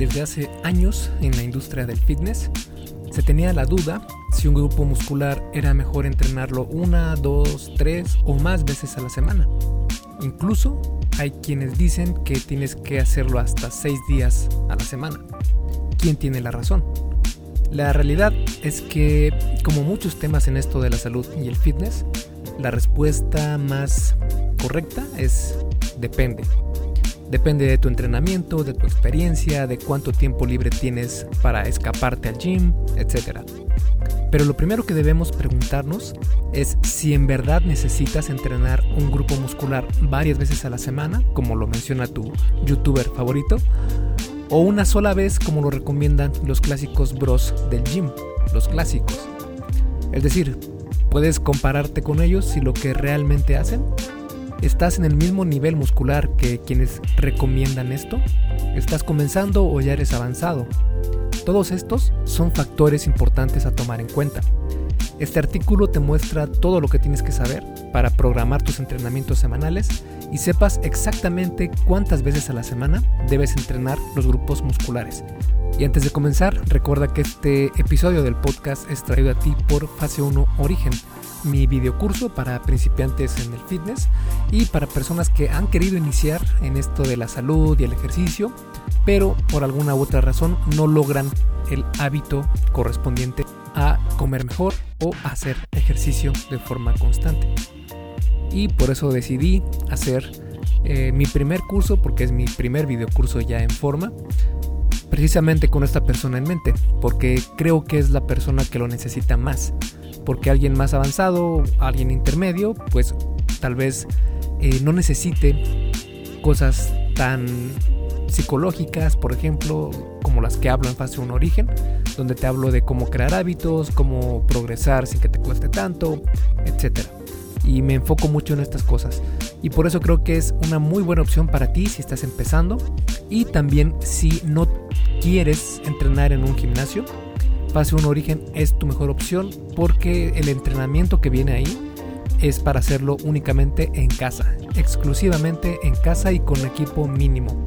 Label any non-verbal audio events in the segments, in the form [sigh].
desde hace años en la industria del fitness, se tenía la duda si un grupo muscular era mejor entrenarlo una, dos, tres o más veces a la semana. Incluso hay quienes dicen que tienes que hacerlo hasta seis días a la semana. ¿Quién tiene la razón? La realidad es que, como muchos temas en esto de la salud y el fitness, la respuesta más correcta es depende. Depende de tu entrenamiento, de tu experiencia, de cuánto tiempo libre tienes para escaparte al gym, etc. Pero lo primero que debemos preguntarnos es si en verdad necesitas entrenar un grupo muscular varias veces a la semana, como lo menciona tu youtuber favorito, o una sola vez como lo recomiendan los clásicos bros del gym, los clásicos. Es decir, puedes compararte con ellos si lo que realmente hacen ¿Estás en el mismo nivel muscular que quienes recomiendan esto? ¿Estás comenzando o ya eres avanzado? Todos estos son factores importantes a tomar en cuenta. Este artículo te muestra todo lo que tienes que saber para programar tus entrenamientos semanales y sepas exactamente cuántas veces a la semana debes entrenar los grupos musculares. Y antes de comenzar, recuerda que este episodio del podcast es traído a ti por Fase 1 Origen mi videocurso para principiantes en el fitness y para personas que han querido iniciar en esto de la salud y el ejercicio, pero por alguna u otra razón no logran el hábito correspondiente a comer mejor o hacer ejercicio de forma constante. Y por eso decidí hacer eh, mi primer curso, porque es mi primer videocurso ya en forma, precisamente con esta persona en mente, porque creo que es la persona que lo necesita más porque alguien más avanzado, alguien intermedio, pues tal vez eh, no necesite cosas tan psicológicas, por ejemplo, como las que hablo en fase 1 origen, donde te hablo de cómo crear hábitos, cómo progresar sin que te cueste tanto, etc. Y me enfoco mucho en estas cosas. Y por eso creo que es una muy buena opción para ti si estás empezando y también si no quieres entrenar en un gimnasio, Fase 1 Origen es tu mejor opción porque el entrenamiento que viene ahí es para hacerlo únicamente en casa, exclusivamente en casa y con equipo mínimo.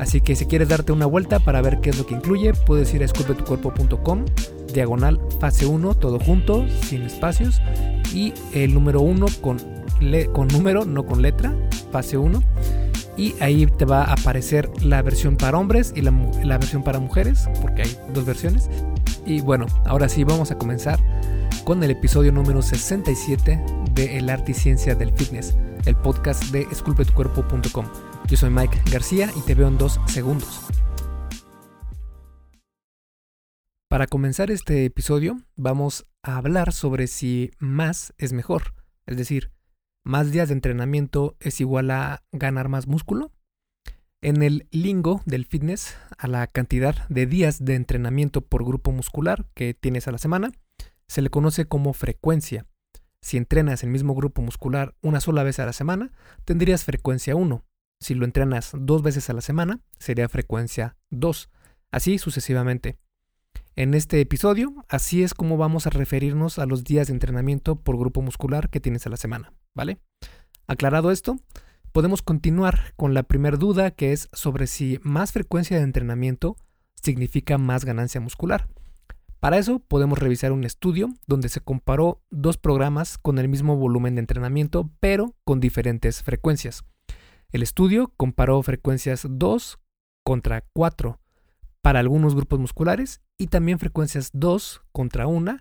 Así que si quieres darte una vuelta para ver qué es lo que incluye, puedes ir a esculpetucuerpo.com, diagonal fase 1, todo junto, sin espacios, y el número 1 con, con número, no con letra, fase 1. Y ahí te va a aparecer la versión para hombres y la, la versión para mujeres, porque hay dos versiones. Y bueno, ahora sí vamos a comenzar con el episodio número 67 de El Arte y Ciencia del Fitness, el podcast de esculpetucuerpo.com. Yo soy Mike García y te veo en dos segundos. Para comenzar este episodio vamos a hablar sobre si más es mejor, es decir, más días de entrenamiento es igual a ganar más músculo en el lingo del fitness, a la cantidad de días de entrenamiento por grupo muscular que tienes a la semana, se le conoce como frecuencia. Si entrenas el mismo grupo muscular una sola vez a la semana, tendrías frecuencia 1. Si lo entrenas dos veces a la semana, sería frecuencia 2. Así sucesivamente. En este episodio, así es como vamos a referirnos a los días de entrenamiento por grupo muscular que tienes a la semana, ¿vale? Aclarado esto, podemos continuar con la primera duda que es sobre si más frecuencia de entrenamiento significa más ganancia muscular. Para eso podemos revisar un estudio donde se comparó dos programas con el mismo volumen de entrenamiento pero con diferentes frecuencias. El estudio comparó frecuencias 2 contra 4 para algunos grupos musculares y también frecuencias 2 contra 1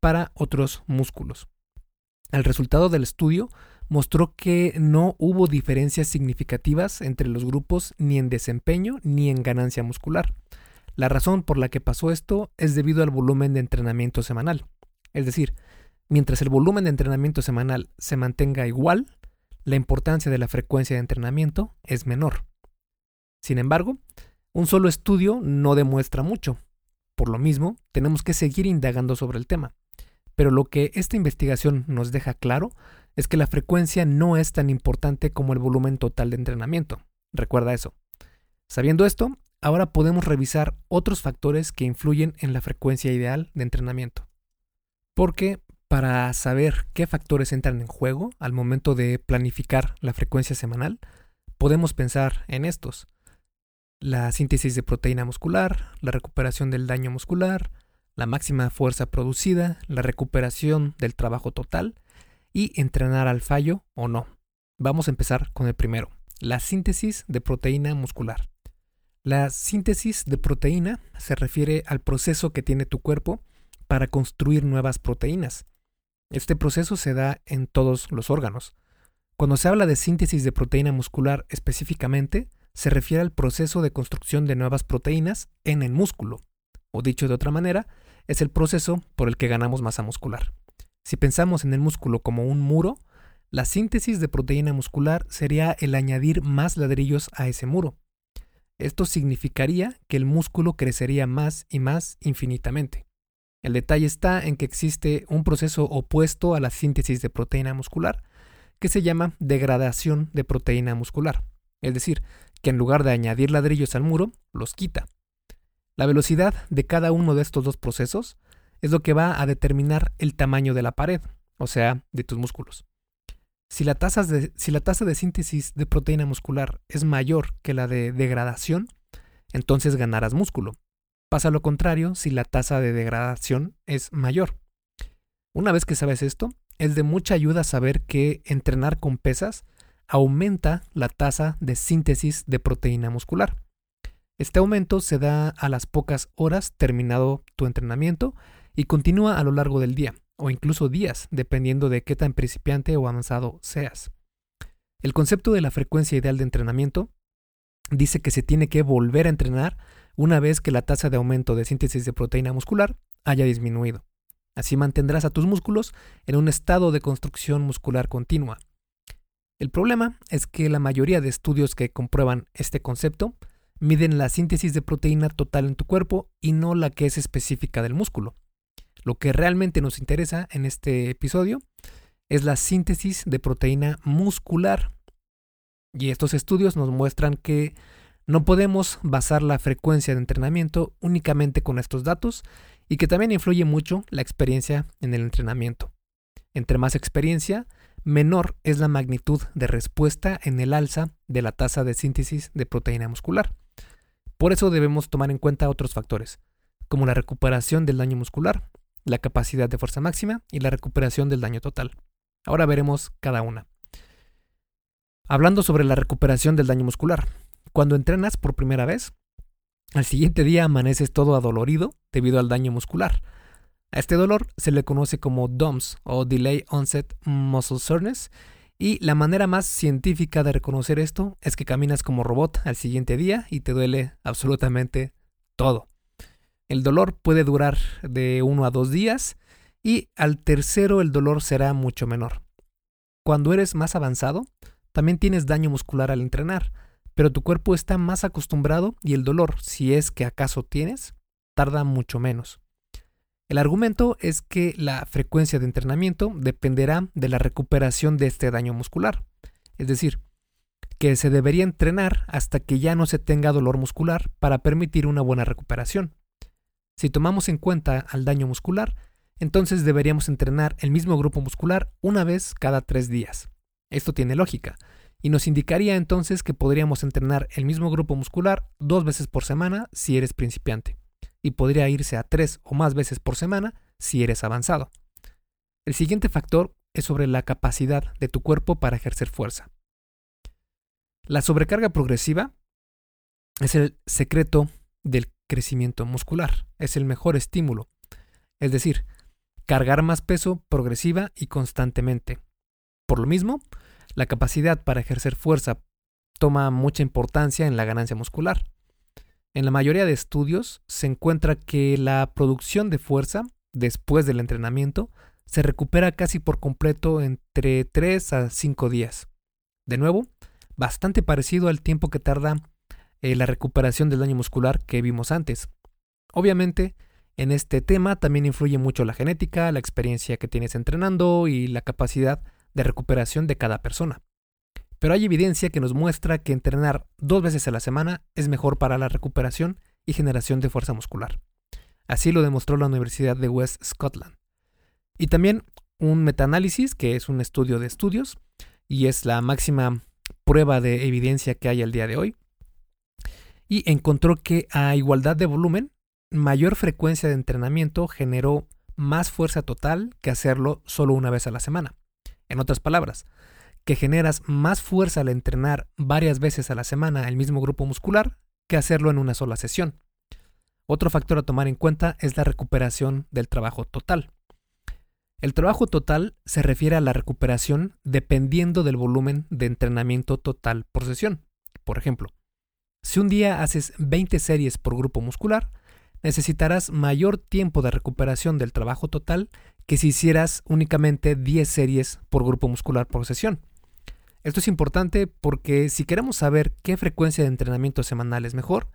para otros músculos. El resultado del estudio mostró que no hubo diferencias significativas entre los grupos ni en desempeño ni en ganancia muscular. La razón por la que pasó esto es debido al volumen de entrenamiento semanal. Es decir, mientras el volumen de entrenamiento semanal se mantenga igual, la importancia de la frecuencia de entrenamiento es menor. Sin embargo, un solo estudio no demuestra mucho. Por lo mismo, tenemos que seguir indagando sobre el tema. Pero lo que esta investigación nos deja claro es que la frecuencia no es tan importante como el volumen total de entrenamiento. Recuerda eso. Sabiendo esto, ahora podemos revisar otros factores que influyen en la frecuencia ideal de entrenamiento. Porque para saber qué factores entran en juego al momento de planificar la frecuencia semanal, podemos pensar en estos. la síntesis de proteína muscular, la recuperación del daño muscular, la máxima fuerza producida, la recuperación del trabajo total y entrenar al fallo o no. Vamos a empezar con el primero, la síntesis de proteína muscular. La síntesis de proteína se refiere al proceso que tiene tu cuerpo para construir nuevas proteínas. Este proceso se da en todos los órganos. Cuando se habla de síntesis de proteína muscular específicamente, se refiere al proceso de construcción de nuevas proteínas en el músculo. O dicho de otra manera, es el proceso por el que ganamos masa muscular. Si pensamos en el músculo como un muro, la síntesis de proteína muscular sería el añadir más ladrillos a ese muro. Esto significaría que el músculo crecería más y más infinitamente. El detalle está en que existe un proceso opuesto a la síntesis de proteína muscular, que se llama degradación de proteína muscular, es decir, que en lugar de añadir ladrillos al muro, los quita. La velocidad de cada uno de estos dos procesos es lo que va a determinar el tamaño de la pared, o sea, de tus músculos. Si la, tasa de, si la tasa de síntesis de proteína muscular es mayor que la de degradación, entonces ganarás músculo. Pasa lo contrario si la tasa de degradación es mayor. Una vez que sabes esto, es de mucha ayuda saber que entrenar con pesas aumenta la tasa de síntesis de proteína muscular. Este aumento se da a las pocas horas terminado tu entrenamiento y continúa a lo largo del día, o incluso días, dependiendo de qué tan principiante o avanzado seas. El concepto de la frecuencia ideal de entrenamiento dice que se tiene que volver a entrenar una vez que la tasa de aumento de síntesis de proteína muscular haya disminuido. Así mantendrás a tus músculos en un estado de construcción muscular continua. El problema es que la mayoría de estudios que comprueban este concepto miden la síntesis de proteína total en tu cuerpo y no la que es específica del músculo. Lo que realmente nos interesa en este episodio es la síntesis de proteína muscular. Y estos estudios nos muestran que no podemos basar la frecuencia de entrenamiento únicamente con estos datos y que también influye mucho la experiencia en el entrenamiento. Entre más experiencia, menor es la magnitud de respuesta en el alza de la tasa de síntesis de proteína muscular. Por eso debemos tomar en cuenta otros factores, como la recuperación del daño muscular, la capacidad de fuerza máxima y la recuperación del daño total. Ahora veremos cada una. Hablando sobre la recuperación del daño muscular. Cuando entrenas por primera vez, al siguiente día amaneces todo adolorido debido al daño muscular. A este dolor se le conoce como DOMS o Delay Onset Muscle Soreness y la manera más científica de reconocer esto es que caminas como robot al siguiente día y te duele absolutamente todo. El dolor puede durar de uno a dos días y al tercero el dolor será mucho menor. Cuando eres más avanzado, también tienes daño muscular al entrenar, pero tu cuerpo está más acostumbrado y el dolor, si es que acaso tienes, tarda mucho menos. El argumento es que la frecuencia de entrenamiento dependerá de la recuperación de este daño muscular. Es decir, que se debería entrenar hasta que ya no se tenga dolor muscular para permitir una buena recuperación. Si tomamos en cuenta al daño muscular, entonces deberíamos entrenar el mismo grupo muscular una vez cada tres días. Esto tiene lógica, y nos indicaría entonces que podríamos entrenar el mismo grupo muscular dos veces por semana si eres principiante, y podría irse a tres o más veces por semana si eres avanzado. El siguiente factor es sobre la capacidad de tu cuerpo para ejercer fuerza. La sobrecarga progresiva es el secreto del crecimiento muscular. Es el mejor estímulo. Es decir, cargar más peso progresiva y constantemente. Por lo mismo, la capacidad para ejercer fuerza toma mucha importancia en la ganancia muscular. En la mayoría de estudios se encuentra que la producción de fuerza después del entrenamiento se recupera casi por completo entre 3 a 5 días. De nuevo, bastante parecido al tiempo que tarda eh, la recuperación del daño muscular que vimos antes. Obviamente, en este tema también influye mucho la genética, la experiencia que tienes entrenando y la capacidad de recuperación de cada persona. Pero hay evidencia que nos muestra que entrenar dos veces a la semana es mejor para la recuperación y generación de fuerza muscular. Así lo demostró la Universidad de West Scotland. Y también un metaanálisis, que es un estudio de estudios, y es la máxima prueba de evidencia que hay al día de hoy, y encontró que a igualdad de volumen, mayor frecuencia de entrenamiento generó más fuerza total que hacerlo solo una vez a la semana. En otras palabras, que generas más fuerza al entrenar varias veces a la semana el mismo grupo muscular que hacerlo en una sola sesión. Otro factor a tomar en cuenta es la recuperación del trabajo total. El trabajo total se refiere a la recuperación dependiendo del volumen de entrenamiento total por sesión. Por ejemplo, si un día haces 20 series por grupo muscular, necesitarás mayor tiempo de recuperación del trabajo total que si hicieras únicamente 10 series por grupo muscular por sesión. Esto es importante porque si queremos saber qué frecuencia de entrenamiento semanal es mejor,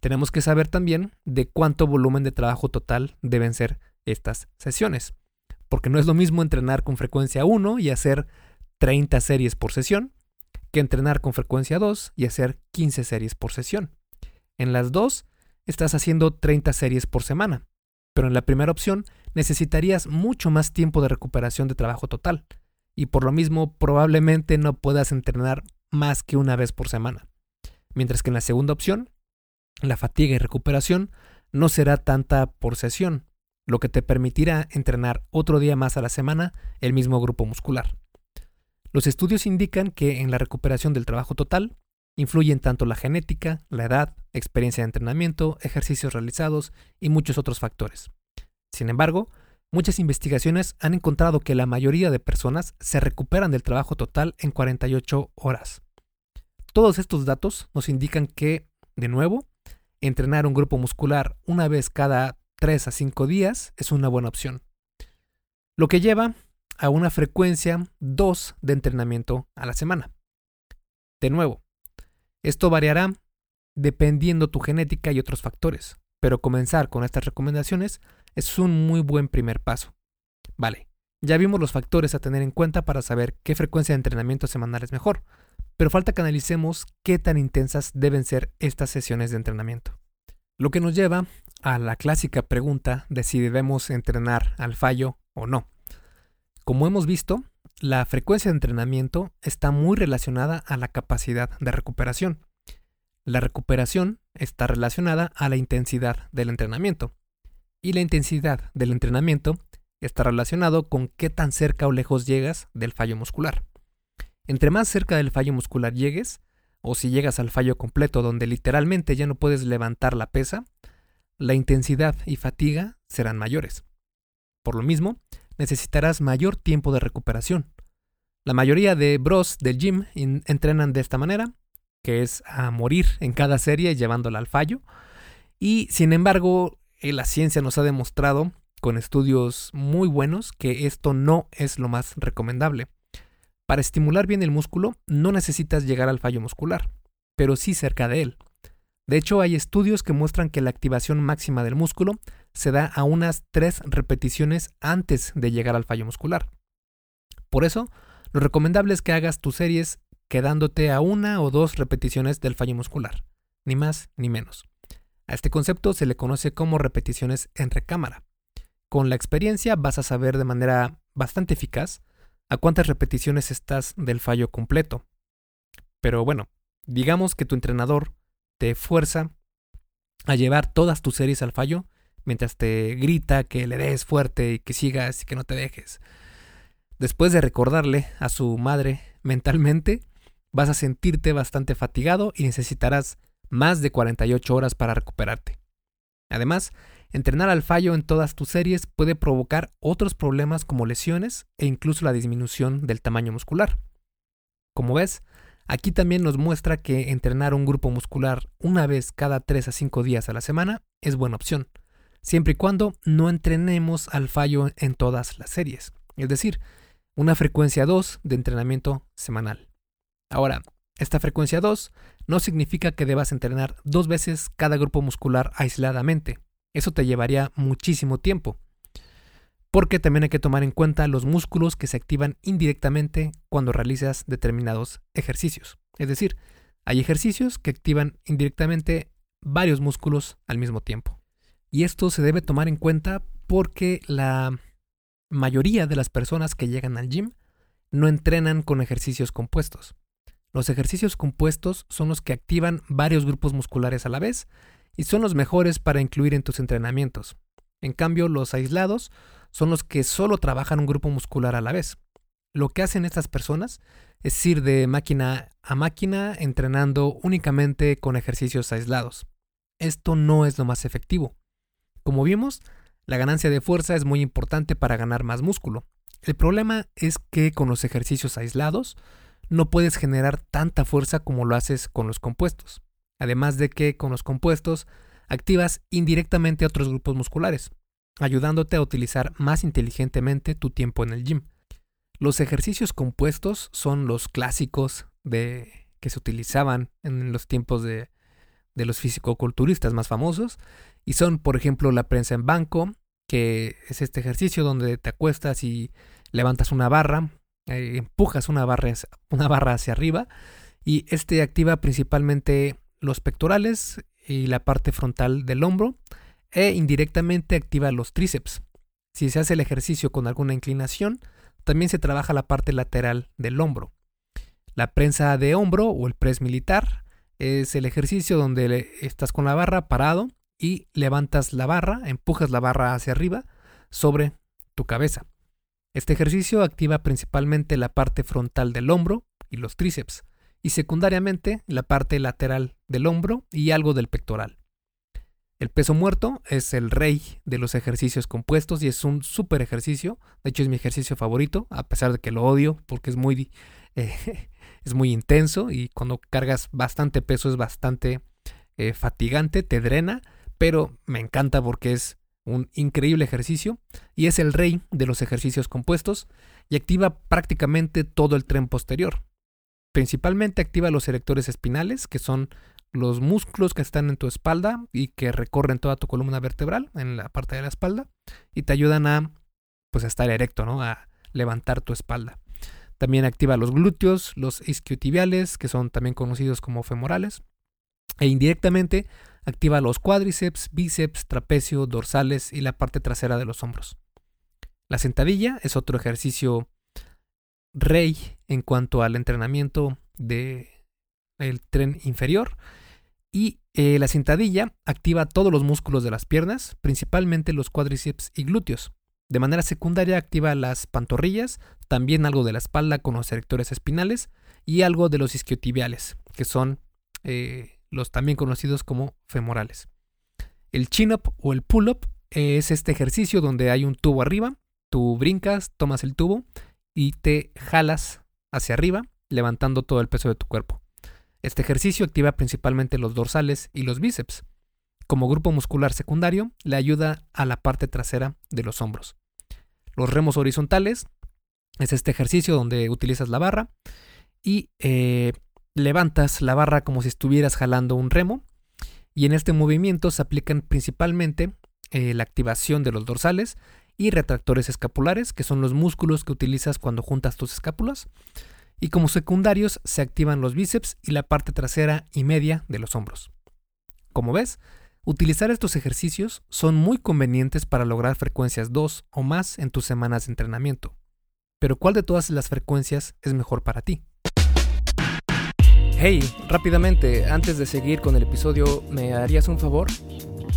tenemos que saber también de cuánto volumen de trabajo total deben ser estas sesiones. Porque no es lo mismo entrenar con frecuencia 1 y hacer 30 series por sesión, que entrenar con frecuencia 2 y hacer 15 series por sesión. En las dos, estás haciendo 30 series por semana, pero en la primera opción necesitarías mucho más tiempo de recuperación de trabajo total, y por lo mismo probablemente no puedas entrenar más que una vez por semana. Mientras que en la segunda opción, la fatiga y recuperación no será tanta por sesión, lo que te permitirá entrenar otro día más a la semana el mismo grupo muscular. Los estudios indican que en la recuperación del trabajo total influyen tanto la genética, la edad, experiencia de entrenamiento, ejercicios realizados y muchos otros factores. Sin embargo, muchas investigaciones han encontrado que la mayoría de personas se recuperan del trabajo total en 48 horas. Todos estos datos nos indican que, de nuevo, entrenar un grupo muscular una vez cada 3 a 5 días es una buena opción. Lo que lleva a una frecuencia 2 de entrenamiento a la semana. De nuevo, esto variará dependiendo tu genética y otros factores, pero comenzar con estas recomendaciones es un muy buen primer paso. Vale, ya vimos los factores a tener en cuenta para saber qué frecuencia de entrenamiento semanal es mejor, pero falta que analicemos qué tan intensas deben ser estas sesiones de entrenamiento. Lo que nos lleva a la clásica pregunta de si debemos entrenar al fallo o no. Como hemos visto, la frecuencia de entrenamiento está muy relacionada a la capacidad de recuperación. La recuperación está relacionada a la intensidad del entrenamiento. Y la intensidad del entrenamiento está relacionado con qué tan cerca o lejos llegas del fallo muscular. Entre más cerca del fallo muscular llegues, o si llegas al fallo completo donde literalmente ya no puedes levantar la pesa, la intensidad y fatiga serán mayores. Por lo mismo, necesitarás mayor tiempo de recuperación. La mayoría de bros del gym entrenan de esta manera, que es a morir en cada serie llevándola al fallo. Y sin embargo, eh, la ciencia nos ha demostrado con estudios muy buenos que esto no es lo más recomendable. Para estimular bien el músculo no necesitas llegar al fallo muscular, pero sí cerca de él. De hecho, hay estudios que muestran que la activación máxima del músculo se da a unas tres repeticiones antes de llegar al fallo muscular. Por eso, lo recomendable es que hagas tus series quedándote a una o dos repeticiones del fallo muscular, ni más ni menos. A este concepto se le conoce como repeticiones en recámara. Con la experiencia vas a saber de manera bastante eficaz a cuántas repeticiones estás del fallo completo. Pero bueno, digamos que tu entrenador te fuerza a llevar todas tus series al fallo mientras te grita que le des fuerte y que sigas y que no te dejes. Después de recordarle a su madre mentalmente, vas a sentirte bastante fatigado y necesitarás más de 48 horas para recuperarte. Además, entrenar al fallo en todas tus series puede provocar otros problemas como lesiones e incluso la disminución del tamaño muscular. Como ves, aquí también nos muestra que entrenar un grupo muscular una vez cada 3 a 5 días a la semana es buena opción siempre y cuando no entrenemos al fallo en todas las series, es decir, una frecuencia 2 de entrenamiento semanal. Ahora, esta frecuencia 2 no significa que debas entrenar dos veces cada grupo muscular aisladamente. Eso te llevaría muchísimo tiempo. Porque también hay que tomar en cuenta los músculos que se activan indirectamente cuando realizas determinados ejercicios. Es decir, hay ejercicios que activan indirectamente varios músculos al mismo tiempo. Y esto se debe tomar en cuenta porque la mayoría de las personas que llegan al gym no entrenan con ejercicios compuestos. Los ejercicios compuestos son los que activan varios grupos musculares a la vez y son los mejores para incluir en tus entrenamientos. En cambio, los aislados son los que solo trabajan un grupo muscular a la vez. Lo que hacen estas personas es ir de máquina a máquina entrenando únicamente con ejercicios aislados. Esto no es lo más efectivo. Como vimos, la ganancia de fuerza es muy importante para ganar más músculo. El problema es que con los ejercicios aislados no puedes generar tanta fuerza como lo haces con los compuestos. Además de que con los compuestos activas indirectamente otros grupos musculares, ayudándote a utilizar más inteligentemente tu tiempo en el gym. Los ejercicios compuestos son los clásicos de que se utilizaban en los tiempos de, de los fisicoculturistas más famosos y son, por ejemplo, la prensa en banco, que es este ejercicio donde te acuestas y levantas una barra, eh, empujas una barra, una barra hacia arriba y este activa principalmente los pectorales y la parte frontal del hombro e indirectamente activa los tríceps. Si se hace el ejercicio con alguna inclinación, también se trabaja la parte lateral del hombro. La prensa de hombro o el press militar es el ejercicio donde estás con la barra parado y levantas la barra, empujas la barra hacia arriba sobre tu cabeza. Este ejercicio activa principalmente la parte frontal del hombro y los tríceps, y secundariamente la parte lateral del hombro y algo del pectoral. El peso muerto es el rey de los ejercicios compuestos y es un súper ejercicio. De hecho, es mi ejercicio favorito, a pesar de que lo odio porque es muy, [laughs] eh, es muy intenso y cuando cargas bastante peso es bastante eh, fatigante, te drena, pero me encanta porque es un increíble ejercicio y es el rey de los ejercicios compuestos y activa prácticamente todo el tren posterior. Principalmente activa los erectores espinales, que son los músculos que están en tu espalda y que recorren toda tu columna vertebral en la parte de la espalda y te ayudan a pues estar erecto, ¿no? A levantar tu espalda. También activa los glúteos, los isquiotibiales, que son también conocidos como femorales, e indirectamente activa los cuádriceps, bíceps, trapecio, dorsales y la parte trasera de los hombros. La sentadilla es otro ejercicio rey en cuanto al entrenamiento del tren inferior. Y eh, la sentadilla activa todos los músculos de las piernas, principalmente los cuádriceps y glúteos. De manera secundaria activa las pantorrillas, también algo de la espalda con los erectores espinales y algo de los isquiotibiales, que son eh, los también conocidos como femorales. El chin-up o el pull-up es este ejercicio donde hay un tubo arriba, tú brincas, tomas el tubo y te jalas hacia arriba, levantando todo el peso de tu cuerpo. Este ejercicio activa principalmente los dorsales y los bíceps. Como grupo muscular secundario, le ayuda a la parte trasera de los hombros. Los remos horizontales es este ejercicio donde utilizas la barra y eh, levantas la barra como si estuvieras jalando un remo. Y en este movimiento se aplican principalmente eh, la activación de los dorsales y retractores escapulares, que son los músculos que utilizas cuando juntas tus escápulas. Y como secundarios se activan los bíceps y la parte trasera y media de los hombros. Como ves, utilizar estos ejercicios son muy convenientes para lograr frecuencias 2 o más en tus semanas de entrenamiento. Pero ¿cuál de todas las frecuencias es mejor para ti? Hey, rápidamente, antes de seguir con el episodio, ¿me harías un favor?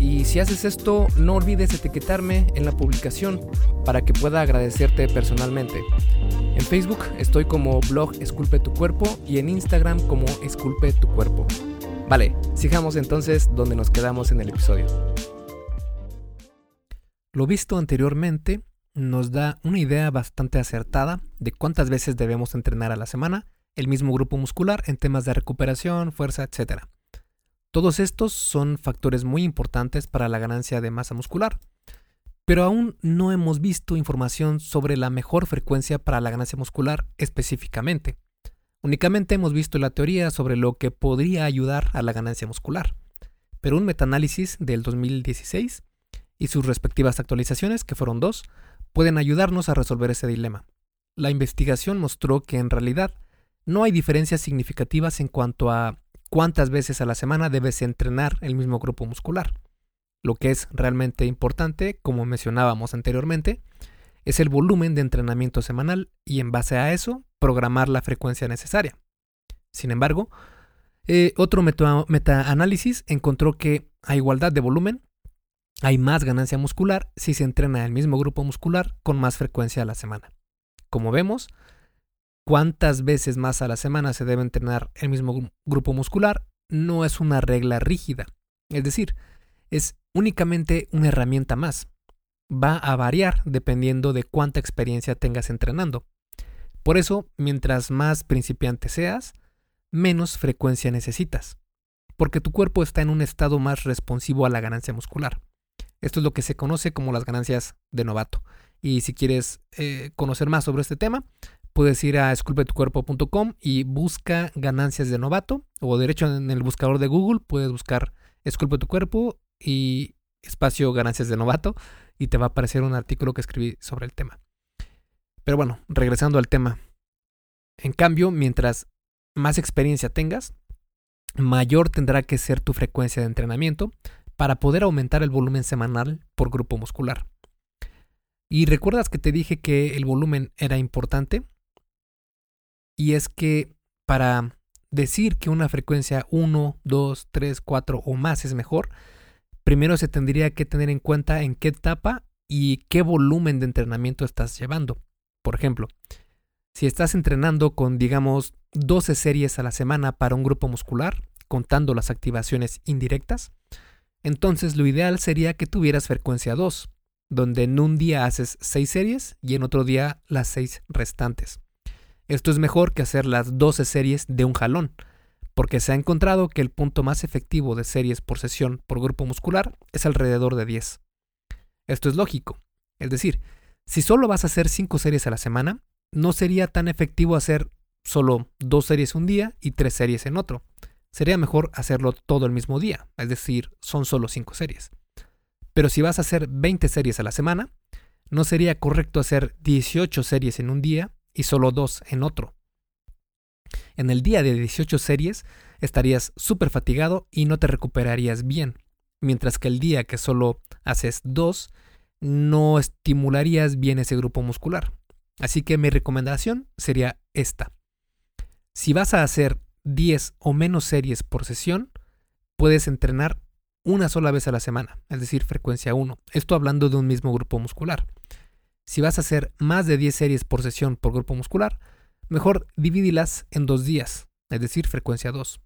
Y si haces esto, no olvides etiquetarme en la publicación para que pueda agradecerte personalmente. En Facebook estoy como blog Esculpe tu cuerpo y en Instagram como Esculpe tu cuerpo. Vale, sigamos entonces donde nos quedamos en el episodio. Lo visto anteriormente nos da una idea bastante acertada de cuántas veces debemos entrenar a la semana el mismo grupo muscular en temas de recuperación, fuerza, etc. Todos estos son factores muy importantes para la ganancia de masa muscular, pero aún no hemos visto información sobre la mejor frecuencia para la ganancia muscular específicamente. Únicamente hemos visto la teoría sobre lo que podría ayudar a la ganancia muscular, pero un metaanálisis del 2016 y sus respectivas actualizaciones, que fueron dos, pueden ayudarnos a resolver ese dilema. La investigación mostró que en realidad no hay diferencias significativas en cuanto a cuántas veces a la semana debes entrenar el mismo grupo muscular. Lo que es realmente importante, como mencionábamos anteriormente, es el volumen de entrenamiento semanal y en base a eso programar la frecuencia necesaria. Sin embargo, eh, otro metaanálisis encontró que a igualdad de volumen hay más ganancia muscular si se entrena el mismo grupo muscular con más frecuencia a la semana. Como vemos, cuántas veces más a la semana se debe entrenar el mismo grupo muscular no es una regla rígida. Es decir, es únicamente una herramienta más. Va a variar dependiendo de cuánta experiencia tengas entrenando. Por eso, mientras más principiante seas, menos frecuencia necesitas, porque tu cuerpo está en un estado más responsivo a la ganancia muscular. Esto es lo que se conoce como las ganancias de novato. Y si quieres eh, conocer más sobre este tema, puedes ir a esculpetucuerpo.com y busca ganancias de novato. O derecho en el buscador de Google puedes buscar Esculpe tu cuerpo y espacio ganancias de novato y te va a aparecer un artículo que escribí sobre el tema. Pero bueno, regresando al tema. En cambio, mientras más experiencia tengas, mayor tendrá que ser tu frecuencia de entrenamiento para poder aumentar el volumen semanal por grupo muscular. Y recuerdas que te dije que el volumen era importante. Y es que para decir que una frecuencia 1, 2, 3, 4 o más es mejor, primero se tendría que tener en cuenta en qué etapa y qué volumen de entrenamiento estás llevando. Por ejemplo, si estás entrenando con, digamos, 12 series a la semana para un grupo muscular, contando las activaciones indirectas, entonces lo ideal sería que tuvieras frecuencia 2, donde en un día haces 6 series y en otro día las 6 restantes. Esto es mejor que hacer las 12 series de un jalón, porque se ha encontrado que el punto más efectivo de series por sesión por grupo muscular es alrededor de 10. Esto es lógico, es decir, si solo vas a hacer 5 series a la semana, no sería tan efectivo hacer solo 2 series un día y 3 series en otro sería mejor hacerlo todo el mismo día, es decir, son solo 5 series. Pero si vas a hacer 20 series a la semana, no sería correcto hacer 18 series en un día y solo 2 en otro. En el día de 18 series estarías súper fatigado y no te recuperarías bien, mientras que el día que solo haces 2 no estimularías bien ese grupo muscular. Así que mi recomendación sería esta. Si vas a hacer 10 o menos series por sesión, puedes entrenar una sola vez a la semana, es decir, frecuencia 1. Esto hablando de un mismo grupo muscular. Si vas a hacer más de 10 series por sesión por grupo muscular, mejor divídilas en dos días, es decir, frecuencia 2.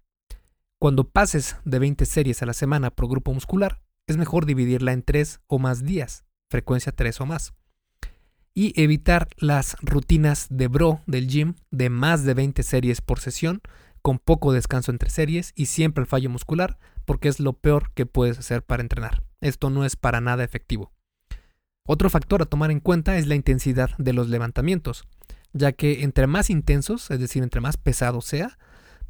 Cuando pases de 20 series a la semana por grupo muscular, es mejor dividirla en 3 o más días, frecuencia 3 o más. Y evitar las rutinas de bro del gym de más de 20 series por sesión, con poco descanso entre series y siempre el fallo muscular, porque es lo peor que puedes hacer para entrenar. Esto no es para nada efectivo. Otro factor a tomar en cuenta es la intensidad de los levantamientos, ya que entre más intensos, es decir, entre más pesado sea,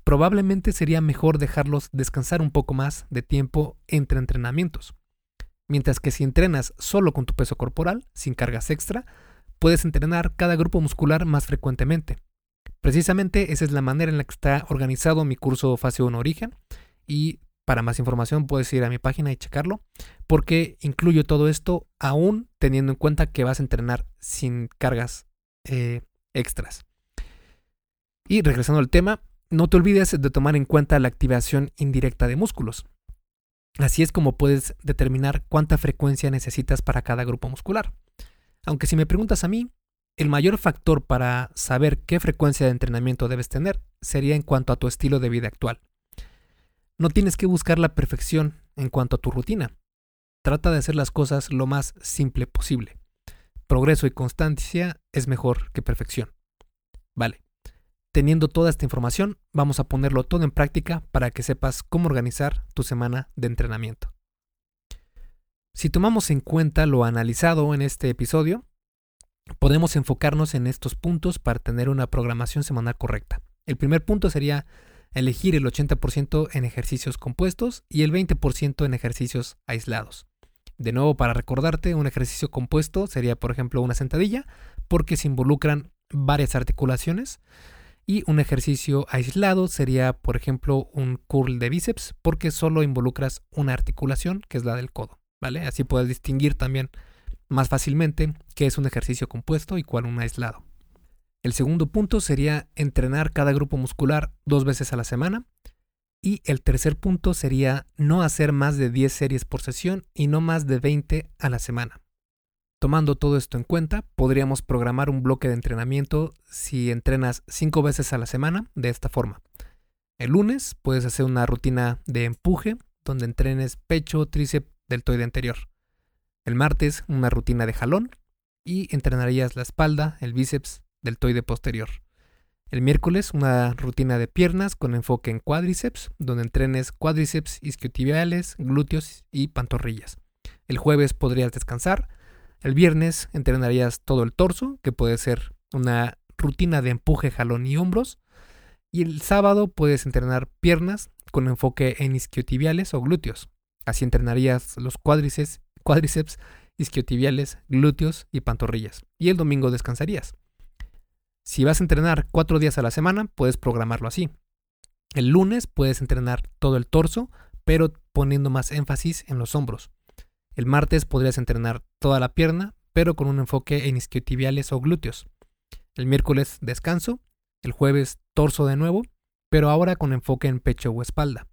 probablemente sería mejor dejarlos descansar un poco más de tiempo entre entrenamientos. Mientras que si entrenas solo con tu peso corporal, sin cargas extra, puedes entrenar cada grupo muscular más frecuentemente, Precisamente esa es la manera en la que está organizado mi curso Fase 1 Origen y para más información puedes ir a mi página y checarlo porque incluyo todo esto aún teniendo en cuenta que vas a entrenar sin cargas eh, extras. Y regresando al tema, no te olvides de tomar en cuenta la activación indirecta de músculos. Así es como puedes determinar cuánta frecuencia necesitas para cada grupo muscular. Aunque si me preguntas a mí, el mayor factor para saber qué frecuencia de entrenamiento debes tener sería en cuanto a tu estilo de vida actual. No tienes que buscar la perfección en cuanto a tu rutina. Trata de hacer las cosas lo más simple posible. Progreso y constancia es mejor que perfección. Vale. Teniendo toda esta información, vamos a ponerlo todo en práctica para que sepas cómo organizar tu semana de entrenamiento. Si tomamos en cuenta lo analizado en este episodio, podemos enfocarnos en estos puntos para tener una programación semanal correcta. El primer punto sería elegir el 80% en ejercicios compuestos y el 20% en ejercicios aislados. De nuevo, para recordarte, un ejercicio compuesto sería, por ejemplo, una sentadilla, porque se involucran varias articulaciones. Y un ejercicio aislado sería, por ejemplo, un curl de bíceps, porque solo involucras una articulación, que es la del codo. ¿Vale? Así puedes distinguir también más fácilmente qué es un ejercicio compuesto y cuál un aislado. El segundo punto sería entrenar cada grupo muscular dos veces a la semana. Y el tercer punto sería no hacer más de 10 series por sesión y no más de 20 a la semana. Tomando todo esto en cuenta, podríamos programar un bloque de entrenamiento si entrenas 5 veces a la semana de esta forma. El lunes puedes hacer una rutina de empuje donde entrenes pecho, tríceps, deltoide anterior. El martes una rutina de jalón y entrenarías la espalda, el bíceps, deltoide posterior. El miércoles una rutina de piernas con enfoque en cuádriceps, donde entrenes cuádriceps isquiotibiales, glúteos y pantorrillas. El jueves podrías descansar. El viernes entrenarías todo el torso, que puede ser una rutina de empuje, jalón y hombros. Y el sábado puedes entrenar piernas con enfoque en isquiotibiales o glúteos. Así entrenarías los cuádriceps, cuádriceps isquiotibiales, glúteos y pantorrillas. Y el domingo descansarías. Si vas a entrenar cuatro días a la semana, puedes programarlo así. El lunes puedes entrenar todo el torso, pero poniendo más énfasis en los hombros. El martes podrías entrenar toda la pierna, pero con un enfoque en isquiotibiales o glúteos. El miércoles descanso. El jueves torso de nuevo, pero ahora con enfoque en pecho o espalda.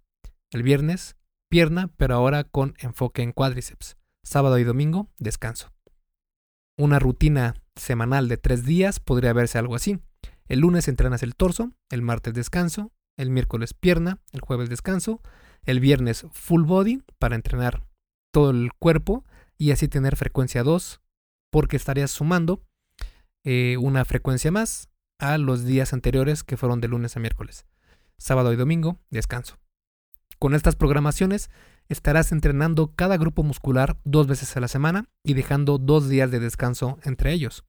El viernes pierna, pero ahora con enfoque en cuádriceps. Sábado y domingo descanso. Una rutina semanal de tres días podría verse algo así. El lunes entrenas el torso, el martes descanso, el miércoles pierna, el jueves descanso, el viernes full body para entrenar todo el cuerpo y así tener frecuencia 2 porque estarías sumando eh, una frecuencia más a los días anteriores que fueron de lunes a miércoles. Sábado y domingo, descanso. Con estas programaciones estarás entrenando cada grupo muscular dos veces a la semana y dejando dos días de descanso entre ellos.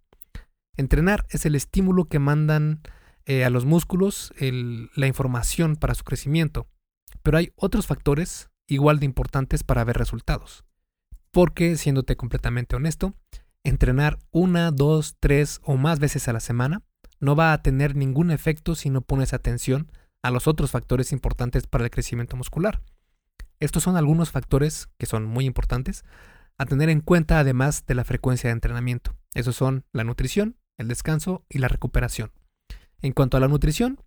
Entrenar es el estímulo que mandan eh, a los músculos la información para su crecimiento, pero hay otros factores igual de importantes para ver resultados. Porque, siéndote completamente honesto, entrenar una, dos, tres o más veces a la semana no va a tener ningún efecto si no pones atención a los otros factores importantes para el crecimiento muscular. Estos son algunos factores que son muy importantes a tener en cuenta además de la frecuencia de entrenamiento. Esos son la nutrición, el descanso y la recuperación. En cuanto a la nutrición,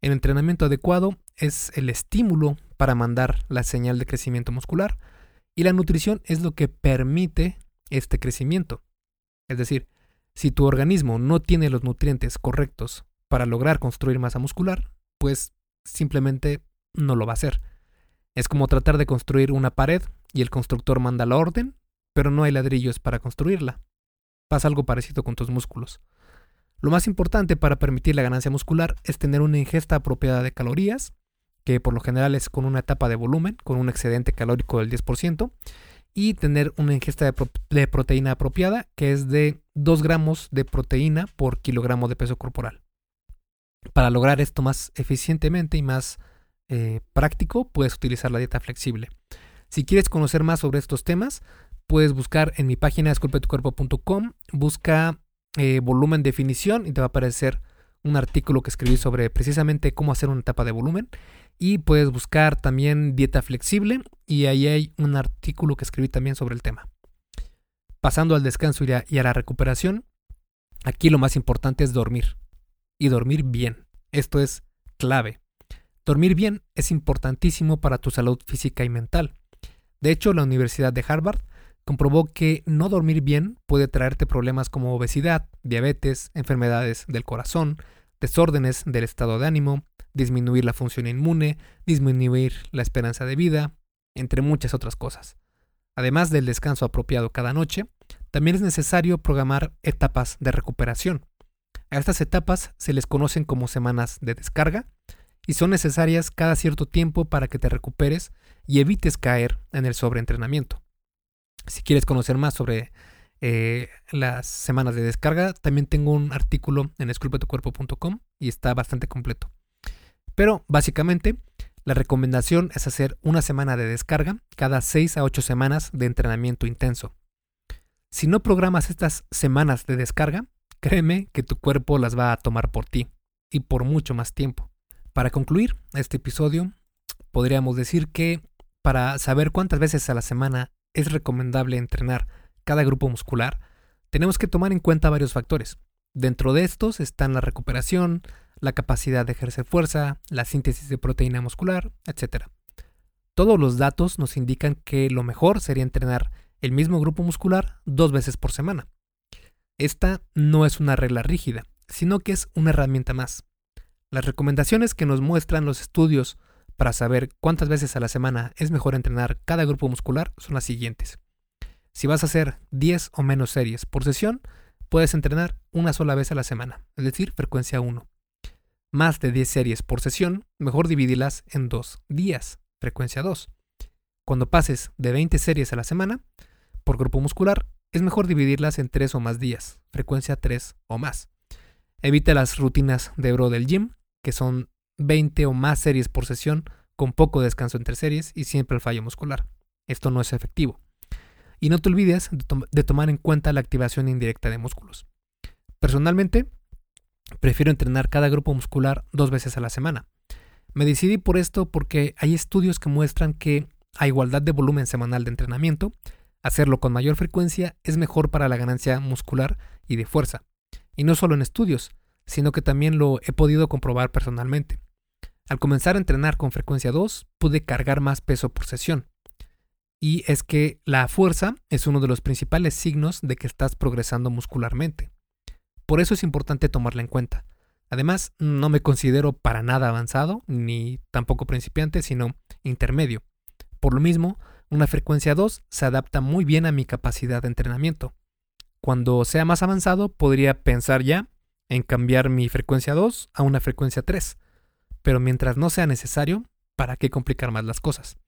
el entrenamiento adecuado es el estímulo para mandar la señal de crecimiento muscular y la nutrición es lo que permite este crecimiento. Es decir, si tu organismo no tiene los nutrientes correctos para lograr construir masa muscular, pues simplemente no lo va a hacer. Es como tratar de construir una pared y el constructor manda la orden, pero no hay ladrillos para construirla. Pasa algo parecido con tus músculos. Lo más importante para permitir la ganancia muscular es tener una ingesta apropiada de calorías, que por lo general es con una etapa de volumen, con un excedente calórico del 10%, y tener una ingesta de, proteína apropiada, que es de 2 gramos de proteína por kilogramo de peso corporal. Para lograr esto más eficientemente y más eh, práctico, puedes utilizar la dieta flexible. Si quieres conocer más sobre estos temas, puedes buscar en mi página esculpetucuerpo.com, busca eh, volumen definición y te va a aparecer un artículo que escribí sobre precisamente cómo hacer una etapa de volumen. Y puedes buscar también dieta flexible y ahí hay un artículo que escribí también sobre el tema. Pasando al descanso y a la recuperación, aquí lo más importante es dormir. Y dormir bien. Esto es clave. Dormir bien es importantísimo para tu salud física y mental. De hecho, la Universidad de Harvard comprobó que no dormir bien puede traerte problemas como obesidad, diabetes, enfermedades del corazón, desórdenes del estado de ánimo, disminuir la función inmune, disminuir la esperanza de vida, entre muchas otras cosas. Además del descanso apropiado cada noche, también es necesario programar etapas de recuperación. A estas etapas se les conocen como semanas de descarga y son necesarias cada cierto tiempo para que te recuperes y evites caer en el sobreentrenamiento. Si quieres conocer más sobre eh, las semanas de descarga, también tengo un artículo en esculpetucuerpo.com y está bastante completo. Pero básicamente, la recomendación es hacer una semana de descarga cada 6 a 8 semanas de entrenamiento intenso. Si no programas estas semanas de descarga, créeme que tu cuerpo las va a tomar por ti y por mucho más tiempo. Para concluir este episodio, podríamos decir que para saber cuántas veces a la semana es recomendable entrenar cada grupo muscular, tenemos que tomar en cuenta varios factores. Dentro de estos están la recuperación, la capacidad de ejercer fuerza, la síntesis de proteína muscular, etc. Todos los datos nos indican que lo mejor sería entrenar el mismo grupo muscular dos veces por semana. Esta no es una regla rígida, sino que es una herramienta más. Las recomendaciones que nos muestran los estudios para saber cuántas veces a la semana es mejor entrenar cada grupo muscular son las siguientes. Si vas a hacer 10 o menos series por sesión, puedes entrenar una sola vez a la semana, es decir, frecuencia 1 más de 10 series por sesión, mejor dividirlas en dos días, frecuencia 2. Cuando pases de 20 series a la semana, por grupo muscular, es mejor dividirlas en 3 o más días, frecuencia 3 o más. Evita las rutinas de bro del gym, que son 20 o más series por sesión, con poco descanso entre series y siempre el fallo muscular. Esto no es efectivo. Y no te olvides de, tomar en cuenta la activación indirecta de músculos. Personalmente, Prefiero entrenar cada grupo muscular dos veces a la semana. Me decidí por esto porque hay estudios que muestran que, a igualdad de volumen semanal de entrenamiento, hacerlo con mayor frecuencia es mejor para la ganancia muscular y de fuerza. Y no solo en estudios, sino que también lo he podido comprobar personalmente. Al comenzar a entrenar con frecuencia 2, pude cargar más peso por sesión. Y es que la fuerza es uno de los principales signos de que estás progresando muscularmente. Por eso es importante tomarla en cuenta. Además, no me considero para nada avanzado, ni tampoco principiante, sino intermedio. Por lo mismo, una frecuencia 2 se adapta muy bien a mi capacidad de entrenamiento. Cuando sea más avanzado, podría pensar ya en cambiar mi frecuencia 2 a una frecuencia 3. Pero mientras no sea necesario, ¿para qué complicar más las cosas?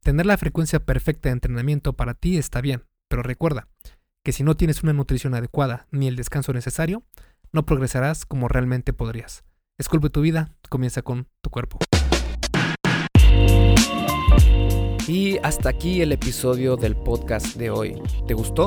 Tener la frecuencia perfecta de entrenamiento para ti está bien, pero recuerda, que si no tienes una nutrición adecuada ni el descanso necesario, no progresarás como realmente podrías. Esculpe tu vida, comienza con tu cuerpo. Y hasta aquí el episodio del podcast de hoy. ¿Te gustó?